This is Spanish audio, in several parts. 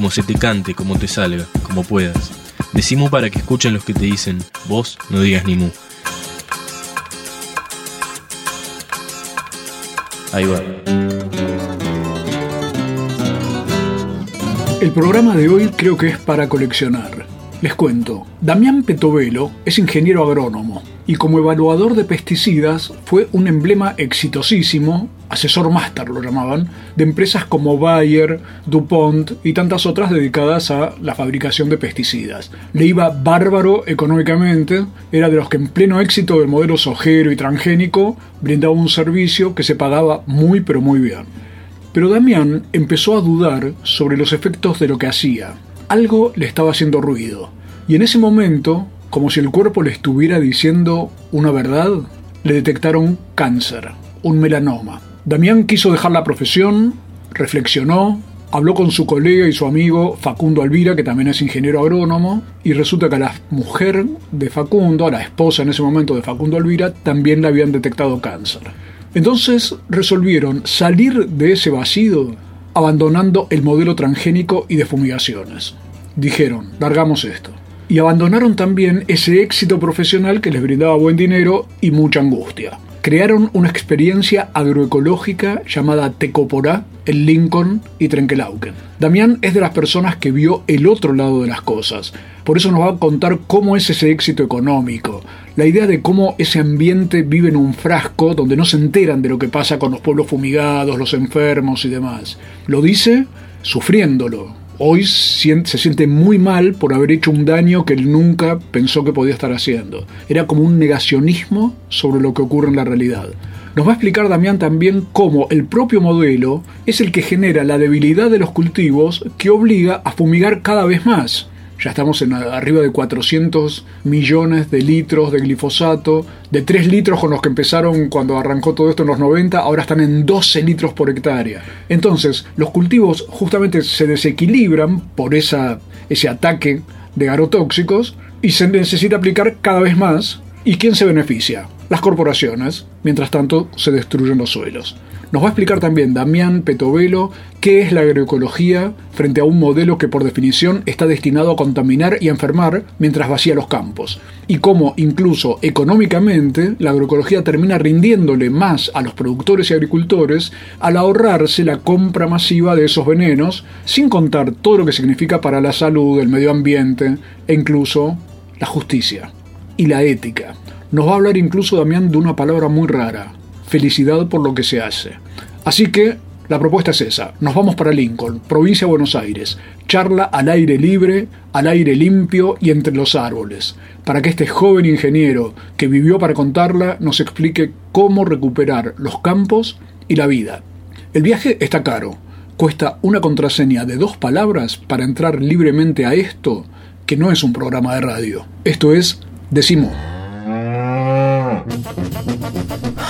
como se te cante, como te salga, como puedas. Decimos para que escuchen los que te dicen, vos no digas ni mu. Ahí va. El programa de hoy creo que es para coleccionar. Les cuento, Damián Petovelo es ingeniero agrónomo y como evaluador de pesticidas fue un emblema exitosísimo, asesor máster lo llamaban, de empresas como Bayer, DuPont y tantas otras dedicadas a la fabricación de pesticidas. Le iba bárbaro económicamente, era de los que en pleno éxito del modelo sojero y transgénico brindaba un servicio que se pagaba muy pero muy bien. Pero Damián empezó a dudar sobre los efectos de lo que hacía. Algo le estaba haciendo ruido. Y en ese momento, como si el cuerpo le estuviera diciendo una verdad, le detectaron cáncer, un melanoma. Damián quiso dejar la profesión, reflexionó, habló con su colega y su amigo Facundo Alvira, que también es ingeniero agrónomo, y resulta que a la mujer de Facundo, a la esposa en ese momento de Facundo Alvira, también le habían detectado cáncer. Entonces resolvieron salir de ese vacío abandonando el modelo transgénico y de fumigaciones. Dijeron, largamos esto. Y abandonaron también ese éxito profesional que les brindaba buen dinero y mucha angustia. Crearon una experiencia agroecológica llamada Tecoporá en Lincoln y Trenkelauken. Damián es de las personas que vio el otro lado de las cosas. Por eso nos va a contar cómo es ese éxito económico, la idea de cómo ese ambiente vive en un frasco donde no se enteran de lo que pasa con los pueblos fumigados, los enfermos y demás. Lo dice sufriéndolo. Hoy se siente muy mal por haber hecho un daño que él nunca pensó que podía estar haciendo. Era como un negacionismo sobre lo que ocurre en la realidad. Nos va a explicar Damián también cómo el propio modelo es el que genera la debilidad de los cultivos que obliga a fumigar cada vez más. Ya estamos en arriba de 400 millones de litros de glifosato, de 3 litros con los que empezaron cuando arrancó todo esto en los 90, ahora están en 12 litros por hectárea. Entonces, los cultivos justamente se desequilibran por ese ataque de agrotóxicos y se necesita aplicar cada vez más. ¿Y quién se beneficia? Las corporaciones. Mientras tanto, se destruyen los suelos. Nos va a explicar también Damián Petovelo qué es la agroecología frente a un modelo que por definición está destinado a contaminar y a enfermar mientras vacía los campos, y cómo incluso económicamente la agroecología termina rindiéndole más a los productores y agricultores al ahorrarse la compra masiva de esos venenos, sin contar todo lo que significa para la salud, el medio ambiente e incluso la justicia y la ética. Nos va a hablar incluso Damián de una palabra muy rara, felicidad por lo que se hace. Así que la propuesta es esa. Nos vamos para Lincoln, provincia de Buenos Aires. Charla al aire libre, al aire limpio y entre los árboles, para que este joven ingeniero que vivió para contarla nos explique cómo recuperar los campos y la vida. El viaje está caro. Cuesta una contraseña de dos palabras para entrar libremente a esto, que no es un programa de radio. Esto es Decimo.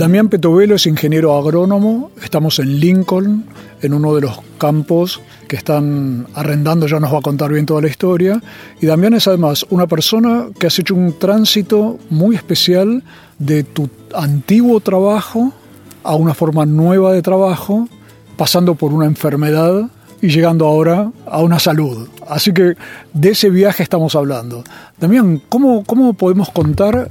Damián Petovelo es ingeniero agrónomo, estamos en Lincoln, en uno de los campos que están arrendando, ya nos va a contar bien toda la historia. Y Damián es además una persona que has hecho un tránsito muy especial de tu antiguo trabajo a una forma nueva de trabajo, pasando por una enfermedad y llegando ahora a una salud. Así que de ese viaje estamos hablando. Damián, ¿cómo, cómo podemos contar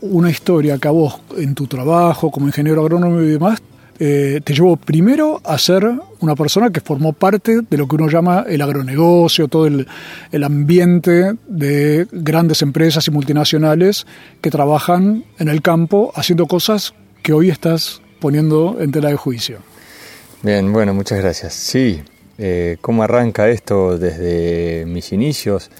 una historia que a vos en tu trabajo como ingeniero agrónomo y demás eh, te llevó primero a ser una persona que formó parte de lo que uno llama el agronegocio, todo el, el, ambiente de grandes empresas y multinacionales que trabajan en el campo haciendo cosas que hoy estás poniendo en tela de juicio. Bien, bueno, muchas gracias. Sí, eh, ¿cómo arranca esto desde mis inicios?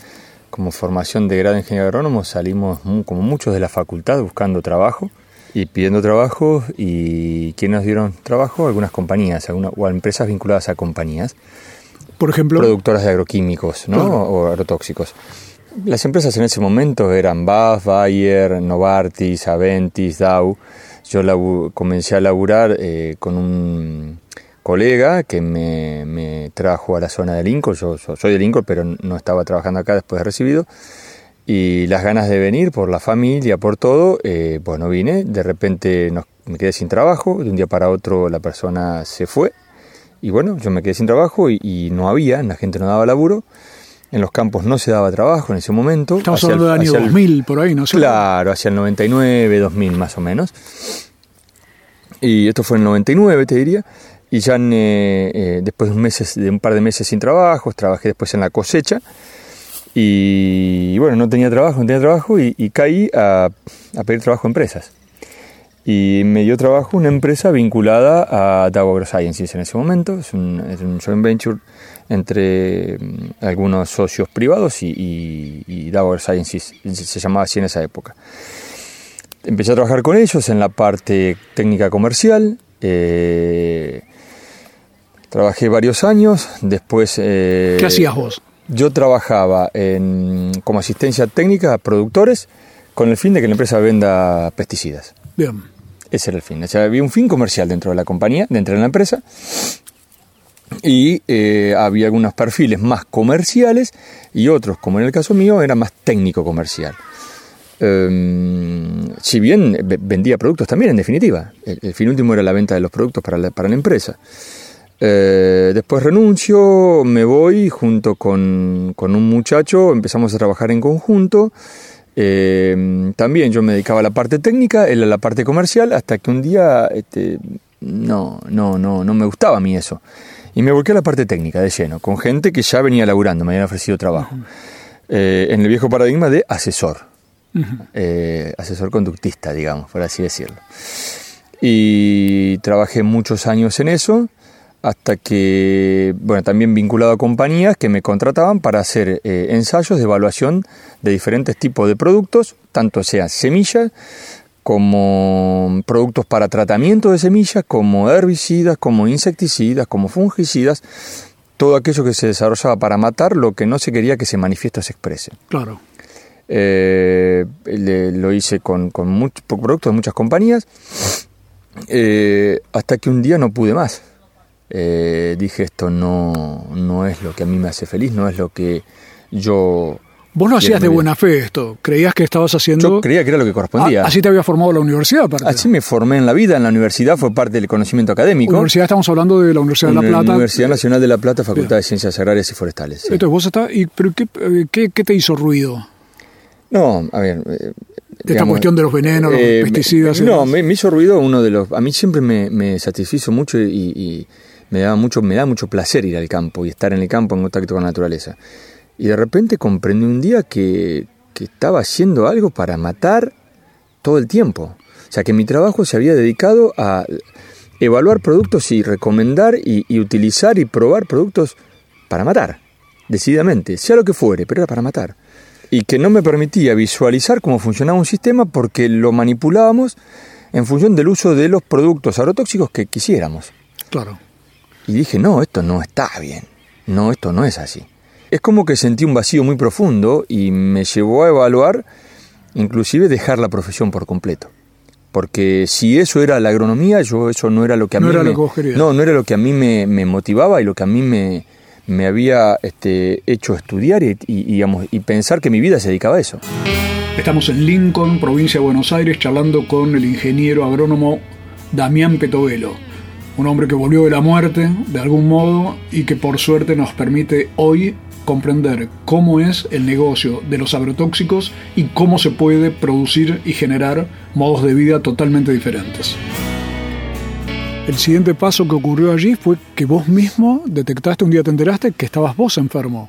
Como formación de grado de ingeniero agrónomo salimos como muchos de la facultad buscando trabajo y pidiendo trabajo y ¿quién nos dieron trabajo? Algunas compañías alguna, o empresas vinculadas a compañías. Por ejemplo. Productoras de agroquímicos ¿no? o agrotóxicos. Las empresas en ese momento eran BAF, Bayer, Novartis, Aventis, Dow. Yo comencé a laburar eh, con un colega que me, trajo a la zona de Lincoln. Yo, soy de Lincoln, pero no estaba trabajando acá después de recibido. Y las ganas de venir por la familia, por todo, eh, bueno, vine. De repente me quedé sin trabajo. De un día para otro la persona se fue. Y bueno, yo me quedé sin trabajo y, y no había, la gente no daba laburo. En los campos no se daba trabajo en ese momento. Estamos hablando del año 2000, por ahí, ¿no? Claro, hacia el 99, 2000 más o menos. Y esto fue en el 99, te diría. Y ya eh, eh, después de un, meses, de un par de meses sin trabajo, trabajé después en la cosecha. Y, bueno, no tenía trabajo, no tenía trabajo y, caí a, pedir trabajo a empresas. Y me dio trabajo una empresa vinculada a Dow AgroSciences en ese momento. Es un, es un joint venture entre mm, algunos socios privados y, y, y Sciences, se llamaba así en esa época. Empecé a trabajar con ellos en la parte técnica comercial. Eh, trabajé varios años, después... Eh, ¿Qué hacías vos? Yo trabajaba en, como asistencia técnica a productores con el fin de que la empresa venda pesticidas. Bien. Ese era el fin. O sea, había un fin comercial dentro de la compañía, dentro de la empresa, y eh, había algunos perfiles más comerciales y otros, como en el caso mío, era más técnico-comercial. Em, si bien vendía productos también, en definitiva. El, fin último era la venta de los productos para la, para la empresa. Eh, después renuncio, me voy junto con, con, un muchacho, empezamos a trabajar en conjunto. Em, también yo me dedicaba a la parte técnica, él a la parte comercial, hasta que un día este, no, no, no, no me gustaba a mí eso. Y me volqué a la parte técnica de lleno, con gente que ya venía laburando, me habían ofrecido trabajo. Eh, en el viejo paradigma de asesor. Eh, asesor conductista, digamos, por así decirlo. Y trabajé muchos años en eso, hasta que, bueno, también vinculado a compañías que me contrataban para hacer eh, ensayos de evaluación de diferentes tipos de productos, tanto sean semillas como productos para tratamiento de semillas, como herbicidas, como insecticidas, como fungicidas, todo aquello que se desarrollaba para matar lo que no se quería que se manifieste o se exprese. Claro. Eh, lo hice con, con productos de muchas compañías, eh, hasta que un día no pude más. Eh, dije esto no, no es lo que a mí me hace feliz, no es lo que yo Vos no hacías de buena fe esto, creías que estabas haciendo... Yo creía que era lo que correspondía. Ah, así te había formado la universidad, aparte. Así me formé en la vida, en la universidad fue parte del conocimiento académico. Universidad estamos hablando de la Universidad de La Plata. Universidad Nacional de La Plata, Facultad de Ciencias Agrarias y Forestales. Entonces vos estás... ¿y, ¿Pero eh, qué, qué, te hizo ruido? No, a ver... Eh, de esta cuestión de los venenos, los eh, pesticidas. no, me, hizo ruido uno de los... A mí siempre me, me satisfizo mucho y, me, da mucho, me da mucho placer ir al campo y estar en el campo en contacto con la naturaleza. Y de repente comprendí un día que, estaba haciendo algo para matar todo el tiempo. O sea, que mi trabajo se había dedicado a evaluar productos y recomendar y, utilizar y probar productos para matar, decididamente, sea lo que fuere, pero era para matar. Y que no me permitía visualizar cómo funcionaba un sistema porque lo manipulábamos en función del uso de los productos agrotóxicos que quisiéramos. Claro. Y dije, no, esto no está bien. No, esto no es así. Es como que sentí un vacío muy profundo y me llevó a evaluar, inclusive dejar la profesión por completo. Porque si eso era la agronomía, yo eso no era lo que a no mí era me, lo que no, no era lo que a mí me, motivaba y lo que a mí me, me había este, hecho estudiar y, y pensar que mi vida se dedicaba a eso. Estamos en Lincoln, provincia de Buenos Aires, charlando con el ingeniero agrónomo Damián Petovelo un hombre que volvió de la muerte de algún modo y que por suerte nos permite hoy comprender cómo es el negocio de los agrotóxicos y cómo se puede producir y generar modos de vida totalmente diferentes. El siguiente paso que ocurrió allí fue que vos mismo detectaste, un día te enteraste que estabas vos enfermo.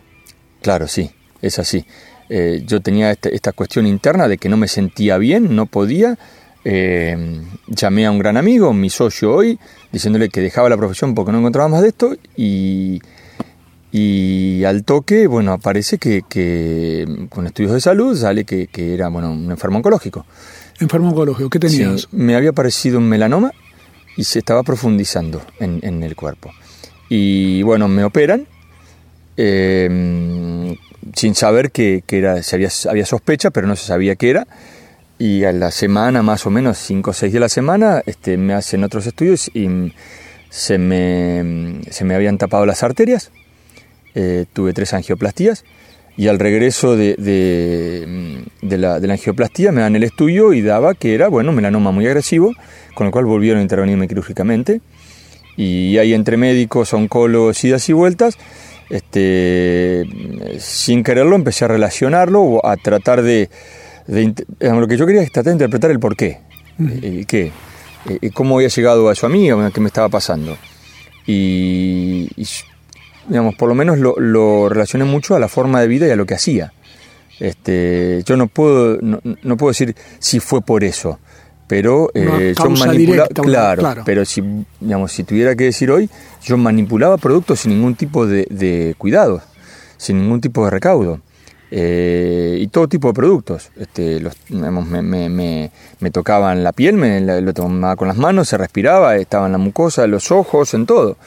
Claro, sí, es así. Eh, yo tenía esta, esta, cuestión interna de que no me sentía bien, no podía, eh, llamé a un gran amigo, mi socio hoy, diciéndole que dejaba la profesión porque no encontraba más de esto y, y al toque, bueno, aparece que, que con estudios de salud sale que, que era, bueno, un enfermo oncológico. Enfermo oncológico, ¿qué tenías? Sí, me había aparecido un melanoma y se estaba profundizando en, en el cuerpo. Y bueno, me operan eh, sin saber que, que era, se había, había sospecha, pero no se sabía qué era. Y a la semana, más o menos, 5 o 6 de la semana, este, me hacen otros estudios y se me, se me habían tapado las arterias. Eh, tuve tres angioplastías y al regreso de, de, de, la, de, la, angioplastia me dan el estudio y daba que era, bueno, melanoma muy agresivo, con lo cual volvieron a intervenirme quirúrgicamente. Y ahí entre médicos, oncólogos, idas y vueltas, este, sin quererlo empecé a relacionarlo, a tratar de, de, lo que yo quería es tratar de interpretar el por qué, eh, cómo había llegado a eso a mí, qué me estaba pasando. Y, y digamos, por lo menos lo, lo, relacioné mucho a la forma de vida y a lo que hacía. Este, yo no puedo, no, no puedo decir si fue por eso, pero eh, yo manipulaba, claro, claro, pero si, digamos, si tuviera que decir hoy, yo manipulaba productos sin ningún tipo de, de cuidado, sin ningún tipo de recaudo. Eh, y todo tipo de productos. Este, los, me, me, me, tocaban la piel, me lo tomaba con las manos, se respiraba, estaba en la mucosa, los ojos, en todo.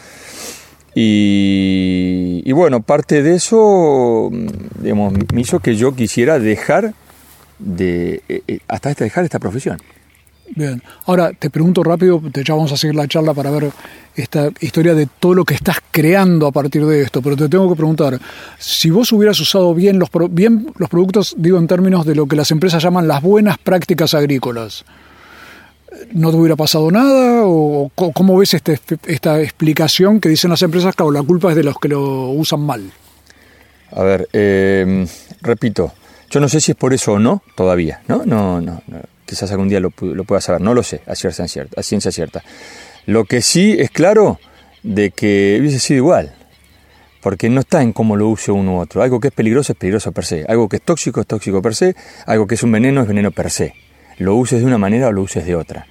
Y, y, bueno, parte de eso digamos, me hizo que yo quisiera dejar de eh, hasta dejar esta profesión. Bien, ahora te pregunto rápido, ya vamos a seguir la charla para ver esta historia de todo lo que estás creando a partir de esto, pero te tengo que preguntar, si vos hubieras usado bien los, bien los productos, digo en términos de lo que las empresas llaman las buenas prácticas agrícolas, ¿no te hubiera pasado nada? ¿O cómo ves este, esta explicación que dicen las empresas, claro, la culpa es de los que lo usan mal? A ver, eh, repito, yo no sé si es por eso o no, todavía, ¿no? No, no, no quizás algún día lo, lo, pueda saber, no lo sé, a ciencia, cierta, a ciencia cierta. Lo que sí es claro de que hubiese sido igual, porque no está en cómo lo use uno u otro. Algo que es peligroso es peligroso per se, algo que es tóxico es tóxico per se, algo que es un veneno es veneno per se. Lo uses de una manera o lo uses de otra.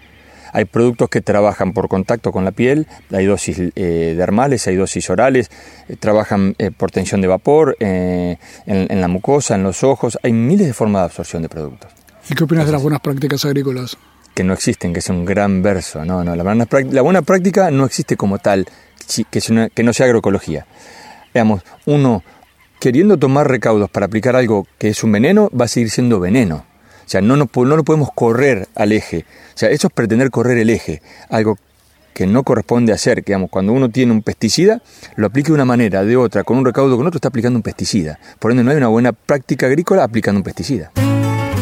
Hay productos que trabajan por contacto con la piel, hay dosis eh, dermales, hay dosis orales, eh, trabajan eh, por tensión de vapor, en, en la mucosa, en los ojos, hay miles de formas de absorción de productos. ¿Y qué opinas de las buenas prácticas agrícolas? Que no existen, que es un gran verso. No, no, la buena, la buena práctica no existe como tal, que, una, que no sea agroecología. Veamos, uno queriendo tomar recaudos para aplicar algo que es un veneno, va a seguir siendo veneno. O sea, no, no, no lo podemos correr al eje. O sea, eso es pretender correr el eje. Algo que no corresponde hacer, que cuando uno tiene un pesticida, lo aplique de una manera, de otra, con un recaudo con otro, está aplicando un pesticida. Por ende, no hay una buena práctica agrícola aplicando un pesticida.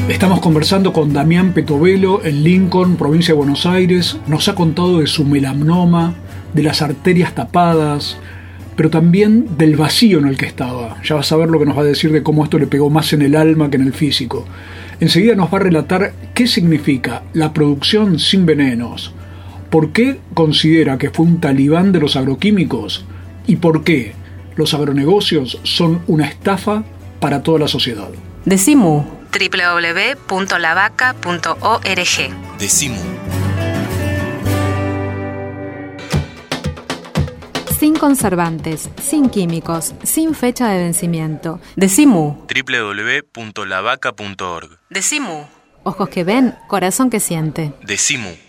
Estamos conversando con Damián Petovelo en Lincoln, provincia de Buenos Aires. Nos ha contado de su melanoma, de las arterias tapadas, pero también del vacío en el que estaba. Ya vas a ver lo que nos va a decir de cómo esto le pegó más en el alma que en el físico. Enseguida nos va a relatar qué significa la producción sin venenos, por qué considera que fue un talibán de los agroquímicos y por qué los agronegocios son una estafa para toda la sociedad. Decimu www.lavaca.org. Decimu. Sin conservantes, sin químicos, sin fecha de vencimiento. Decimu. www.lavaca.org. Decimu. Ojos que ven, corazón que siente. Decimu.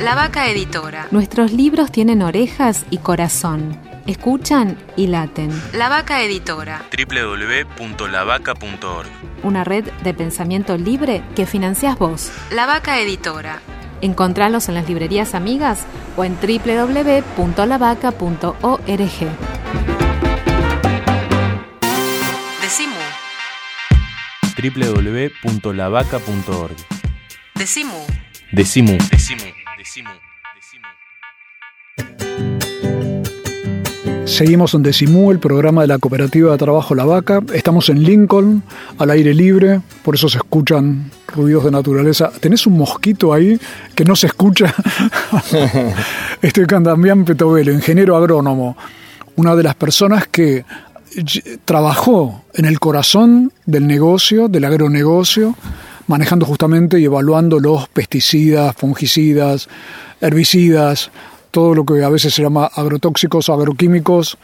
La Vaca Editora. Nuestros libros tienen orejas y corazón. Escuchan y laten. La Vaca Editora. www.lavaca.org. Una red de pensamiento libre que financias vos. La Vaca Editora. Encontralos en las librerías amigas o en www.lavaca.org. Decimu. www.lavaca.org. Decimu Decimu. Decimu. Seguimos en Decimú, el programa de la Cooperativa de Trabajo La Vaca. Estamos en Lincoln, al aire libre, por eso se escuchan ruidos de naturaleza. ¿Tenés un mosquito ahí que no se escucha? Estoy con Damián Petovelo, ingeniero agrónomo, una de las personas que trabajó en el corazón del negocio, del agronegocio, manejando justamente y evaluando los pesticidas, fungicidas, herbicidas, todo lo que a veces se llama agrotóxicos agroquímicos,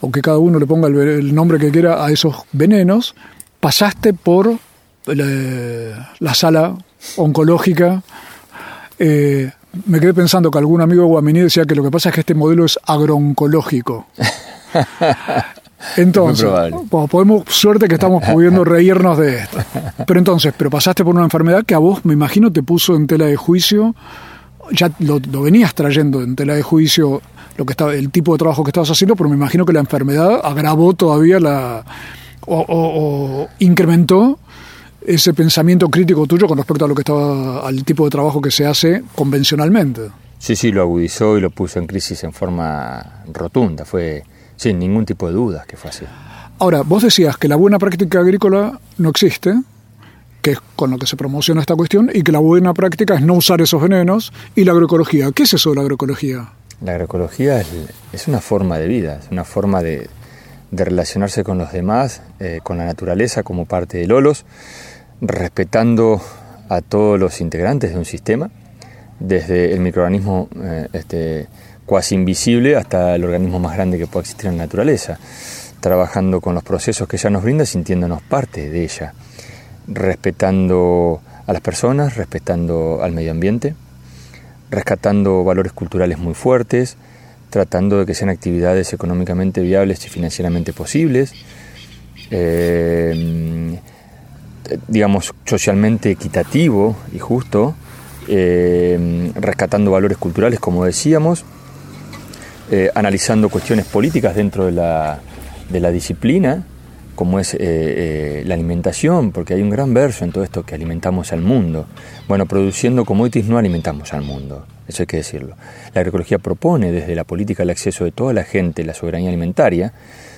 o que cada uno le ponga el, nombre que quiera a esos venenos, pasaste por la, sala oncológica. Eh, me quedé pensando que algún amigo Guaminí decía que lo que pasa es que este modelo es agrooncológico. Entonces, podemos, suerte que estamos pudiendo reírnos de esto. Pero entonces, pero pasaste por una enfermedad que a vos, me imagino, te puso en tela de juicio ya lo, venías trayendo en tela de juicio lo que estaba, el tipo de trabajo que estabas haciendo, pero me imagino que la enfermedad agravó todavía la o, incrementó ese pensamiento crítico tuyo con respecto a lo que estaba al tipo de trabajo que se hace convencionalmente. Sí, sí, lo agudizó y lo puso en crisis en forma rotunda, fue sin ningún tipo de dudas que fue así. Ahora, vos decías que la buena práctica agrícola no existe, que es con lo que se promociona esta cuestión, y que la buena práctica es no usar esos venenos, y la agroecología. ¿Qué es eso de la agroecología? La agroecología es, una forma de vida, es una forma de, relacionarse con los demás, eh, con la naturaleza como parte de Lolos, respetando a todos los integrantes de un sistema, desde el microorganismo eh, este, cuasi invisible hasta el organismo más grande que pueda existir en la naturaleza, trabajando con los procesos que ella nos brinda, sintiéndonos parte de ella respetando a las personas, respetando al medio ambiente, rescatando valores culturales muy fuertes, tratando de que sean actividades económicamente viables y financieramente posibles, eh, digamos, socialmente equitativo y justo, eh, rescatando valores culturales, como decíamos, eh, analizando cuestiones políticas dentro de la, de la disciplina, como es eh, la alimentación, porque hay un gran verso en todo esto que alimentamos al mundo. Bueno, produciendo commodities no alimentamos al mundo, eso hay que decirlo. La agroecología propone desde la política el acceso de toda la gente, la soberanía alimentaria,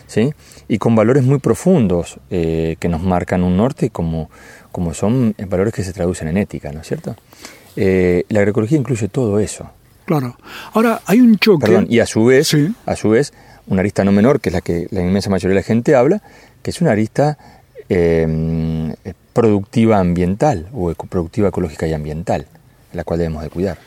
¿sí? y con valores muy profundos que nos marcan un norte como, como son valores que se traducen en ética, ¿no es cierto? La agroecología incluye todo eso. Claro. Ahora, hay un choque... Perdón, y a su vez, a su vez, una arista no menor, que es la que la inmensa mayoría de la gente habla, que es una arista em, productiva ambiental o productiva ecológica y ambiental, la cual debemos de cuidar.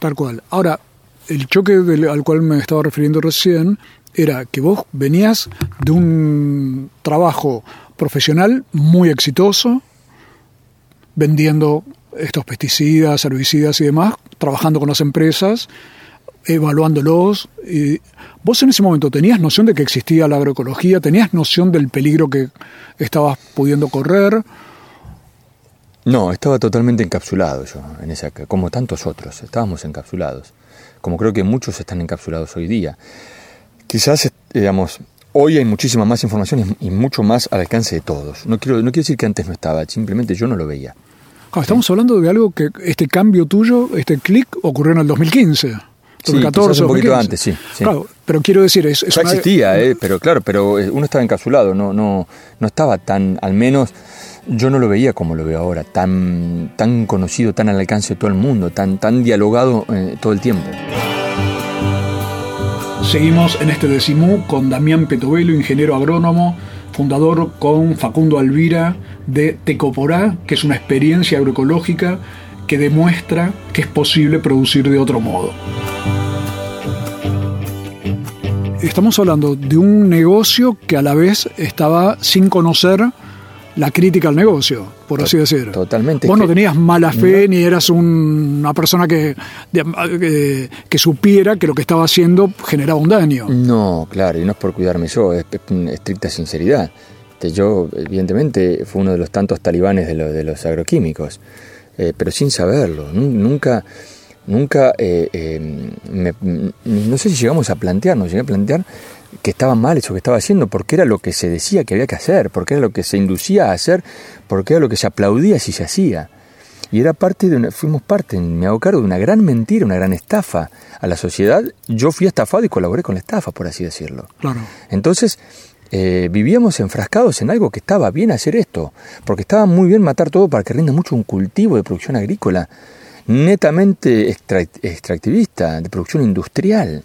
Tal cual. Ahora, el choque al cual me estaba refiriendo recién era que vos venías de un trabajo profesional muy exitoso, vendiendo estos pesticidas, herbicidas y demás, trabajando con las empresas, evaluándolos. ¿Vos en ese momento tenías noción de que existía la agroecología? ¿Tenías noción del peligro que estabas pudiendo correr? No, estaba totalmente encapsulado yo, en esa, como tantos otros, estábamos encapsulados, como creo que muchos están encapsulados hoy día. Quizás, digamos, hoy hay muchísima más información y mucho más al alcance de todos. No quiero, no quiero decir que antes no estaba, simplemente yo no lo veía. Estamos hablando de algo que este cambio tuyo, este clic, ocurrió en el 2015. 2014 sí, un poquito antes, sí, Claro, pero quiero decir, es, ya existía, eh, pero claro, pero eh, uno estaba encapsulado, no, no, no estaba tan, al menos yo no lo veía como lo veo ahora, tan, tan conocido, tan al alcance de todo el mundo, tan, tan dialogado eh, todo el tiempo. Seguimos en este decimú con Damián Petovelo, ingeniero agrónomo, fundador con Facundo Alvira de Tecoporá, que es una experiencia agroecológica que demuestra que es posible producir de otro modo. Estamos hablando de un negocio que a la vez estaba sin conocer la crítica al negocio, por así decir. Totalmente. Vos no tenías mala fe ni eras una persona que, que, supiera que lo que estaba haciendo generaba un daño. No, claro, y no es por cuidarme yo, es, estricta sinceridad. Yo, evidentemente, fue uno de los tantos talibanes de, de los agroquímicos. Eh, pero sin saberlo. Nunca, nunca, eh, eh, no sé si llegamos a plantearnos, llegué a plantear que estaba mal eso que estaba haciendo, porque era lo que se decía que había que hacer, porque era lo que se inducía a hacer, porque era lo que se aplaudía si se hacía. Y era parte de una, fuimos parte, me hago cargo de una gran mentira, una gran estafa a la sociedad. Yo fui estafado y colaboré con la estafa, por así decirlo. Claro. Entonces, eh, vivíamos enfrascados en algo que estaba bien hacer esto, porque estaba muy bien matar todo para que rinda mucho un cultivo de producción agrícola, netamente extractivista, de producción industrial.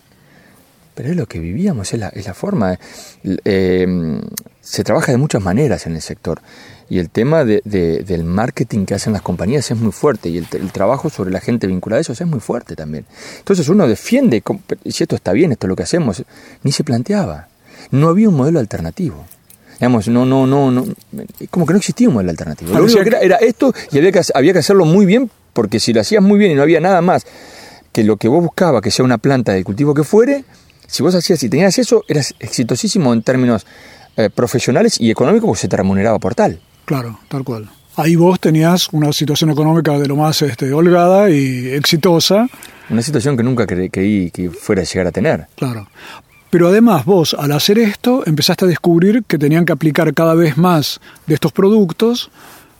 Pero es lo que vivíamos, es la, es la forma. Eh, se trabaja de muchas maneras en el sector y el tema de, del marketing que hacen las compañías es muy fuerte y el, trabajo sobre la gente vinculada a eso es muy fuerte también. Entonces uno defiende, si esto está bien, esto es lo que hacemos, ni se planteaba. No había un modelo alternativo. Digamos, no, no, no, no, como que no existía un modelo alternativo. Lo único que era, era esto y había que, había que hacerlo muy bien, porque si lo hacías muy bien y no había nada más que lo que vos buscabas, que sea una planta de cultivo que fuere, si vos hacías y tenías eso, eras exitosísimo en términos eh, profesionales y económicos porque se te remuneraba por tal. Claro, tal cual. Ahí vos tenías una situación económica de lo más este, holgada y exitosa. Una situación que nunca creí que fuera a llegar a tener. Claro. Pero además vos, al hacer esto, empezaste a descubrir que tenían que aplicar cada vez más de estos productos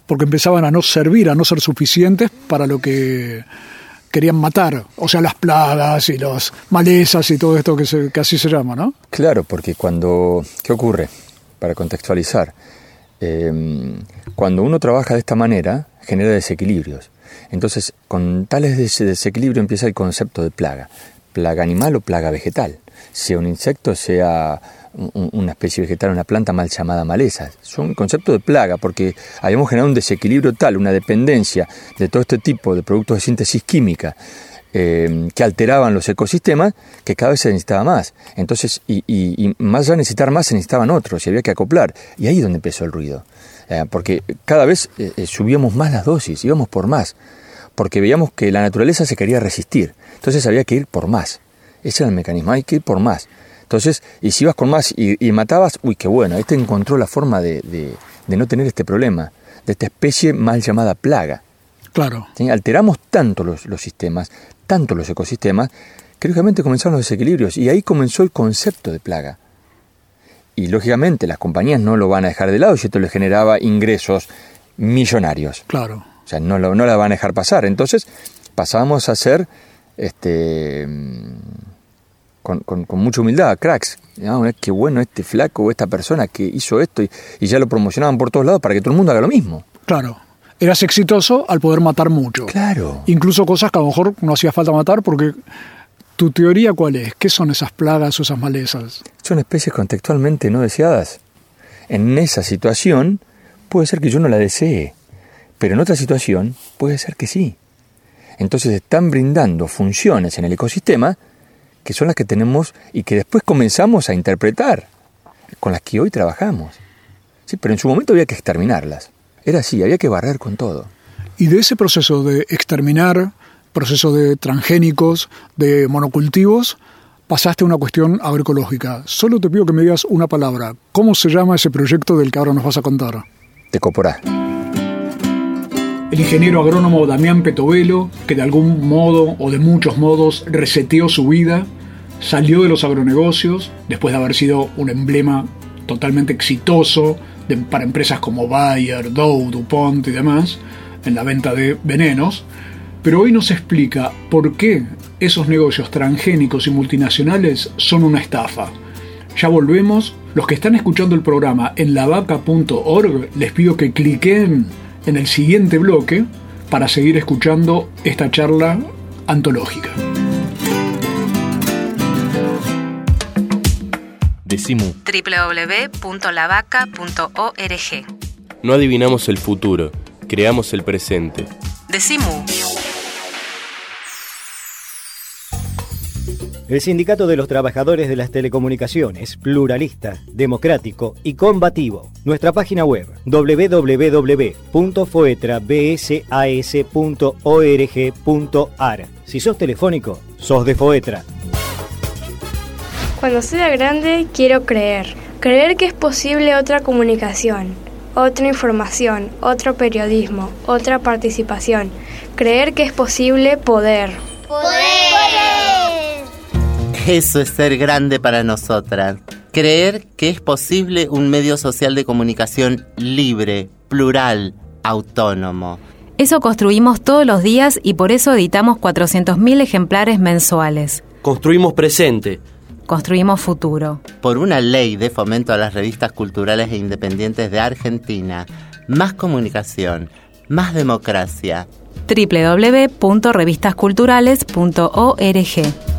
porque empezaban a no servir, a no ser suficientes para lo que querían matar, o sea, las plagas y las malezas y todo esto que, se, que así se llama, ¿no? Claro, porque cuando... ¿Qué ocurre? Para contextualizar, Em, cuando uno trabaja de esta manera, genera desequilibrios. Entonces, con tales desequilibrios empieza el concepto de plaga. Plaga animal o plaga vegetal. Sea un insecto, sea una especie vegetal, una planta mal llamada maleza. Es un concepto de plaga porque habíamos generado un desequilibrio tal, una dependencia de todo este tipo de productos de síntesis química eh, que alteraban los ecosistemas, que cada vez se necesitaba más. Entonces, y, más allá de necesitar más, se necesitaban otros y había que acoplar. Y ahí es donde empezó el ruido. Eh, porque cada vez eh, subíamos más las dosis, íbamos por más. Porque veíamos que la naturaleza se quería resistir. Entonces había que ir por más. Ese era el mecanismo, hay que ir por más. Entonces, y si ibas con más y, matabas, uy, qué bueno, este encontró la forma de, de no tener este problema, de esta especie mal llamada plaga. Claro. Alteramos tanto los, sistemas, tanto los ecosistemas, que lógicamente comenzaron los desequilibrios y ahí comenzó el concepto de plaga. Y lógicamente las compañías no lo van a dejar de lado y esto les generaba ingresos millonarios. Claro. O sea, no, lo, no la van a dejar pasar. Entonces pasamos a ser este, con, mucha humildad, cracks. Ah, qué bueno este flaco o esta persona que hizo esto y, y ya lo promocionaban por todos lados para que todo el mundo haga lo mismo. Claro eras exitoso al poder matar mucho. Claro. Incluso cosas que a lo mejor no hacía falta matar porque ¿Tu teoría cuál es? ¿Qué son esas plagas o esas malezas? Son especies contextualmente no deseadas. En esa situación puede ser que yo no la desee, pero en otra situación puede ser que sí. Entonces están brindando funciones en el ecosistema que son las que tenemos y que después comenzamos a interpretar, con las que hoy trabajamos. Sí, pero en su momento había que exterminarlas. Era así, había que barrer con todo. Y de ese proceso de exterminar, proceso de transgénicos, de monocultivos, pasaste a una cuestión agroecológica. Solo te pido que me digas una palabra. ¿Cómo se llama ese proyecto del que ahora nos vas a contar? Tecoporá. El ingeniero agrónomo Damián Petovelo, que de algún modo o de muchos modos reseteó su vida, salió de los agronegocios después de haber sido un emblema totalmente exitoso para empresas como Bayer, Dow, DuPont y demás, en la venta de venenos, pero hoy nos explica por qué esos negocios transgénicos y multinacionales son una estafa. Ya volvemos. Los que están escuchando el programa en lavaca.org, les pido que cliquen en el siguiente bloque para seguir escuchando esta charla antológica. Decimu. www.lavaca.org. No adivinamos el futuro, creamos el presente. Decimu. El Sindicato de los Trabajadores de las Telecomunicaciones, pluralista, democrático y combativo. Nuestra página web www.foetrabsas.org.ar. Si sos telefónico, sos de Foetra. Cuando sea grande quiero creer, creer que es posible otra comunicación, otra información, otro periodismo, otra participación, creer que es posible poder. ¡Poder! Eso es ser grande para nosotras. Creer que es posible un medio social de comunicación libre, plural, autónomo. Eso construimos todos los días y por eso editamos 400.000 ejemplares mensuales. Construimos presente. Construimos futuro. Por una ley de fomento a las revistas culturales e independientes de Argentina, más comunicación, más democracia. www.revistasculturales.org